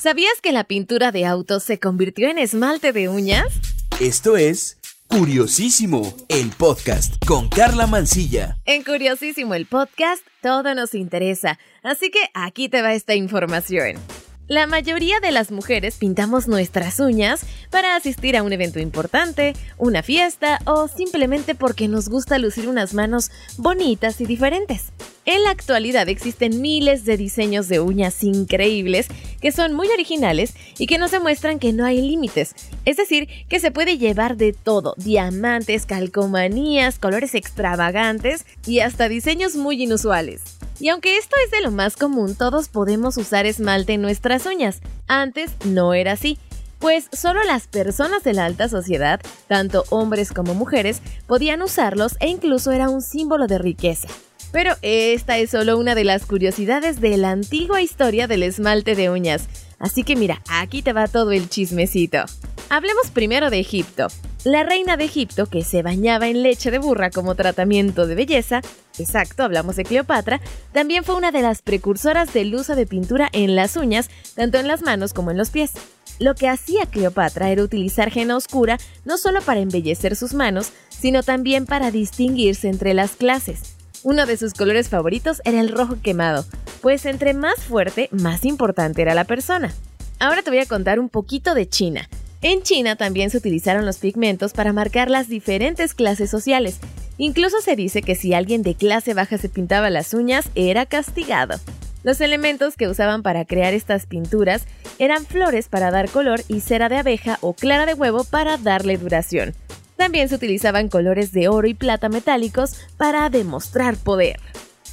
¿Sabías que la pintura de autos se convirtió en esmalte de uñas? Esto es Curiosísimo, el podcast con Carla Mancilla. En Curiosísimo, el podcast, todo nos interesa, así que aquí te va esta información. La mayoría de las mujeres pintamos nuestras uñas para asistir a un evento importante, una fiesta o simplemente porque nos gusta lucir unas manos bonitas y diferentes. En la actualidad existen miles de diseños de uñas increíbles que son muy originales y que nos demuestran que no hay límites. Es decir, que se puede llevar de todo, diamantes, calcomanías, colores extravagantes y hasta diseños muy inusuales. Y aunque esto es de lo más común, todos podemos usar esmalte en nuestras uñas. Antes no era así, pues solo las personas de la alta sociedad, tanto hombres como mujeres, podían usarlos e incluso era un símbolo de riqueza. Pero esta es solo una de las curiosidades de la antigua historia del esmalte de uñas. Así que mira, aquí te va todo el chismecito. Hablemos primero de Egipto. La reina de Egipto, que se bañaba en leche de burra como tratamiento de belleza, exacto, hablamos de Cleopatra, también fue una de las precursoras del uso de pintura en las uñas, tanto en las manos como en los pies. Lo que hacía Cleopatra era utilizar henna oscura no solo para embellecer sus manos, sino también para distinguirse entre las clases. Uno de sus colores favoritos era el rojo quemado, pues entre más fuerte, más importante era la persona. Ahora te voy a contar un poquito de China. En China también se utilizaron los pigmentos para marcar las diferentes clases sociales. Incluso se dice que si alguien de clase baja se pintaba las uñas, era castigado. Los elementos que usaban para crear estas pinturas eran flores para dar color y cera de abeja o clara de huevo para darle duración. También se utilizaban colores de oro y plata metálicos para demostrar poder.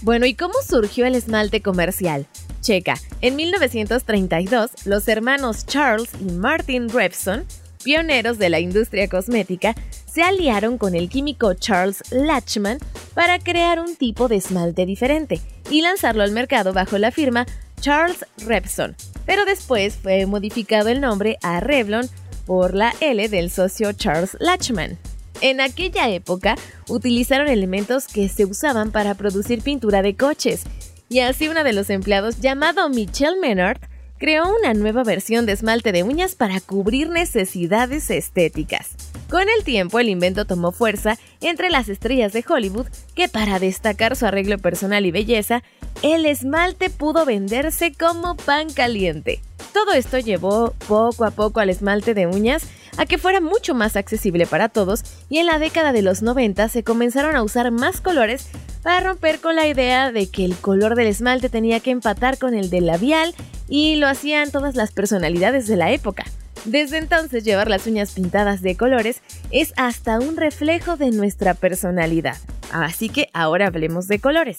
Bueno, ¿y cómo surgió el esmalte comercial? Checa, en 1932, los hermanos Charles y Martin Revson, pioneros de la industria cosmética, se aliaron con el químico Charles Lachman para crear un tipo de esmalte diferente y lanzarlo al mercado bajo la firma Charles Revson. Pero después fue modificado el nombre a Revlon por la L del socio Charles Lachman. En aquella época utilizaron elementos que se usaban para producir pintura de coches y así uno de los empleados, llamado Michel Menard, creó una nueva versión de esmalte de uñas para cubrir necesidades estéticas. Con el tiempo el invento tomó fuerza entre las estrellas de Hollywood que para destacar su arreglo personal y belleza, el esmalte pudo venderse como pan caliente. Todo esto llevó poco a poco al esmalte de uñas a que fuera mucho más accesible para todos y en la década de los 90 se comenzaron a usar más colores para romper con la idea de que el color del esmalte tenía que empatar con el del labial y lo hacían todas las personalidades de la época. Desde entonces llevar las uñas pintadas de colores es hasta un reflejo de nuestra personalidad. Así que ahora hablemos de colores.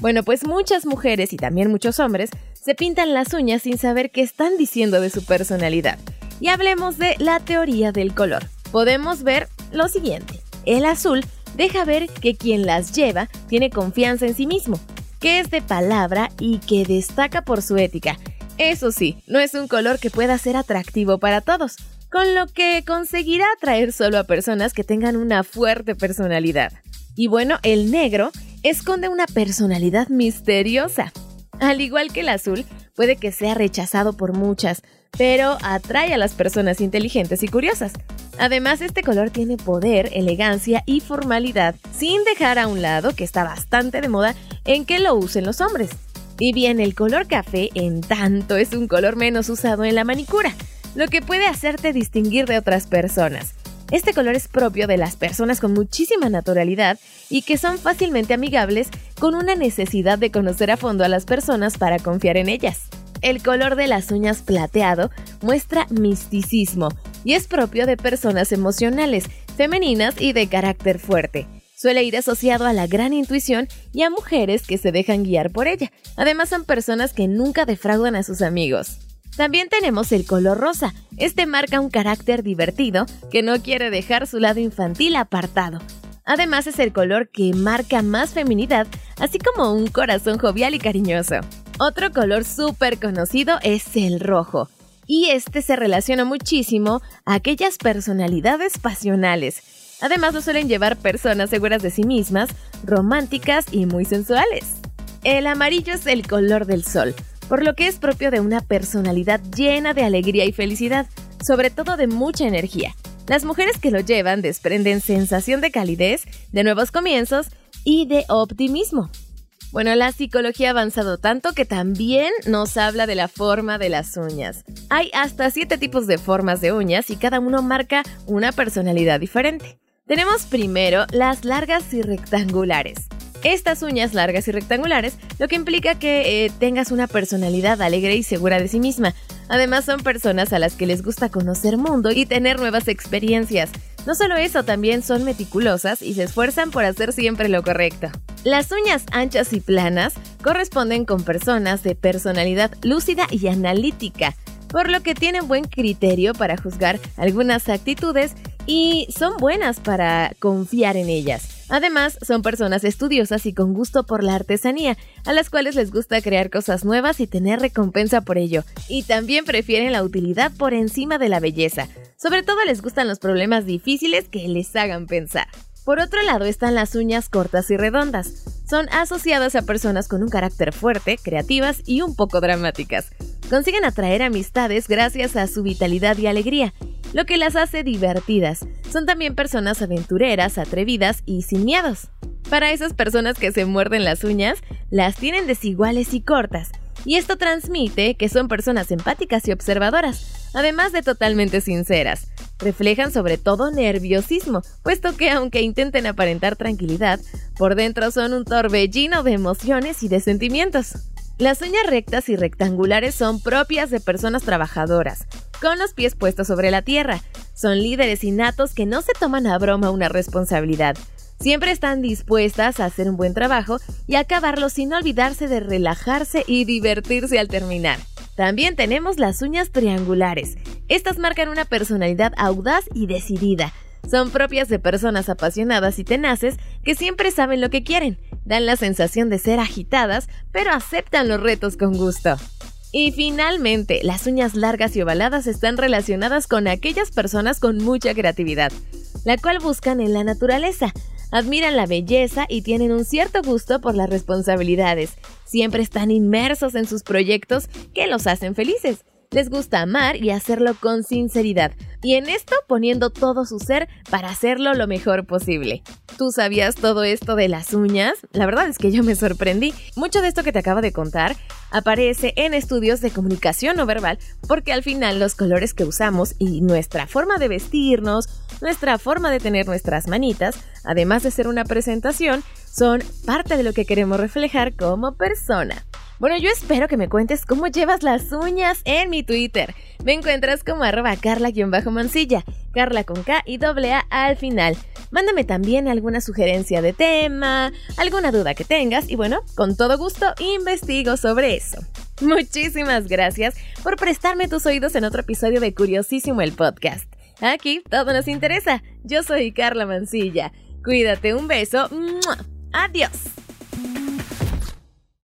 Bueno, pues muchas mujeres y también muchos hombres se pintan las uñas sin saber qué están diciendo de su personalidad. Y hablemos de la teoría del color. Podemos ver lo siguiente. El azul deja ver que quien las lleva tiene confianza en sí mismo, que es de palabra y que destaca por su ética. Eso sí, no es un color que pueda ser atractivo para todos, con lo que conseguirá atraer solo a personas que tengan una fuerte personalidad. Y bueno, el negro esconde una personalidad misteriosa. Al igual que el azul, puede que sea rechazado por muchas, pero atrae a las personas inteligentes y curiosas. Además, este color tiene poder, elegancia y formalidad, sin dejar a un lado que está bastante de moda en que lo usen los hombres. Y bien, el color café, en tanto, es un color menos usado en la manicura, lo que puede hacerte distinguir de otras personas. Este color es propio de las personas con muchísima naturalidad y que son fácilmente amigables con una necesidad de conocer a fondo a las personas para confiar en ellas. El color de las uñas plateado muestra misticismo y es propio de personas emocionales, femeninas y de carácter fuerte. Suele ir asociado a la gran intuición y a mujeres que se dejan guiar por ella. Además son personas que nunca defraudan a sus amigos. También tenemos el color rosa. Este marca un carácter divertido que no quiere dejar su lado infantil apartado. Además es el color que marca más feminidad, así como un corazón jovial y cariñoso. Otro color súper conocido es el rojo, y este se relaciona muchísimo a aquellas personalidades pasionales. Además lo suelen llevar personas seguras de sí mismas, románticas y muy sensuales. El amarillo es el color del sol, por lo que es propio de una personalidad llena de alegría y felicidad, sobre todo de mucha energía. Las mujeres que lo llevan desprenden sensación de calidez, de nuevos comienzos y de optimismo. Bueno, la psicología ha avanzado tanto que también nos habla de la forma de las uñas. Hay hasta siete tipos de formas de uñas y cada uno marca una personalidad diferente. Tenemos primero las largas y rectangulares. Estas uñas largas y rectangulares, lo que implica que eh, tengas una personalidad alegre y segura de sí misma. Además son personas a las que les gusta conocer mundo y tener nuevas experiencias. No solo eso, también son meticulosas y se esfuerzan por hacer siempre lo correcto. Las uñas anchas y planas corresponden con personas de personalidad lúcida y analítica, por lo que tienen buen criterio para juzgar algunas actitudes y son buenas para confiar en ellas. Además, son personas estudiosas y con gusto por la artesanía, a las cuales les gusta crear cosas nuevas y tener recompensa por ello. Y también prefieren la utilidad por encima de la belleza. Sobre todo les gustan los problemas difíciles que les hagan pensar. Por otro lado están las uñas cortas y redondas. Son asociadas a personas con un carácter fuerte, creativas y un poco dramáticas. Consiguen atraer amistades gracias a su vitalidad y alegría, lo que las hace divertidas. Son también personas aventureras, atrevidas y sin miedos. Para esas personas que se muerden las uñas, las tienen desiguales y cortas, y esto transmite que son personas empáticas y observadoras, además de totalmente sinceras reflejan sobre todo nerviosismo, puesto que aunque intenten aparentar tranquilidad, por dentro son un torbellino de emociones y de sentimientos. Las uñas rectas y rectangulares son propias de personas trabajadoras, con los pies puestos sobre la tierra. Son líderes innatos que no se toman a broma una responsabilidad. Siempre están dispuestas a hacer un buen trabajo y acabarlo sin olvidarse de relajarse y divertirse al terminar. También tenemos las uñas triangulares. Estas marcan una personalidad audaz y decidida. Son propias de personas apasionadas y tenaces que siempre saben lo que quieren, dan la sensación de ser agitadas, pero aceptan los retos con gusto. Y finalmente, las uñas largas y ovaladas están relacionadas con aquellas personas con mucha creatividad, la cual buscan en la naturaleza, admiran la belleza y tienen un cierto gusto por las responsabilidades. Siempre están inmersos en sus proyectos que los hacen felices. Les gusta amar y hacerlo con sinceridad, y en esto poniendo todo su ser para hacerlo lo mejor posible. ¿Tú sabías todo esto de las uñas? La verdad es que yo me sorprendí. Mucho de esto que te acabo de contar aparece en estudios de comunicación no verbal porque al final los colores que usamos y nuestra forma de vestirnos, nuestra forma de tener nuestras manitas, además de ser una presentación, son parte de lo que queremos reflejar como persona. Bueno, yo espero que me cuentes cómo llevas las uñas en mi Twitter. Me encuentras como arroba carla-mansilla, carla con K y doble A al final. Mándame también alguna sugerencia de tema, alguna duda que tengas y bueno, con todo gusto investigo sobre eso. Muchísimas gracias por prestarme tus oídos en otro episodio de Curiosísimo el podcast. Aquí todo nos interesa. Yo soy Carla Mansilla. Cuídate, un beso. Adiós.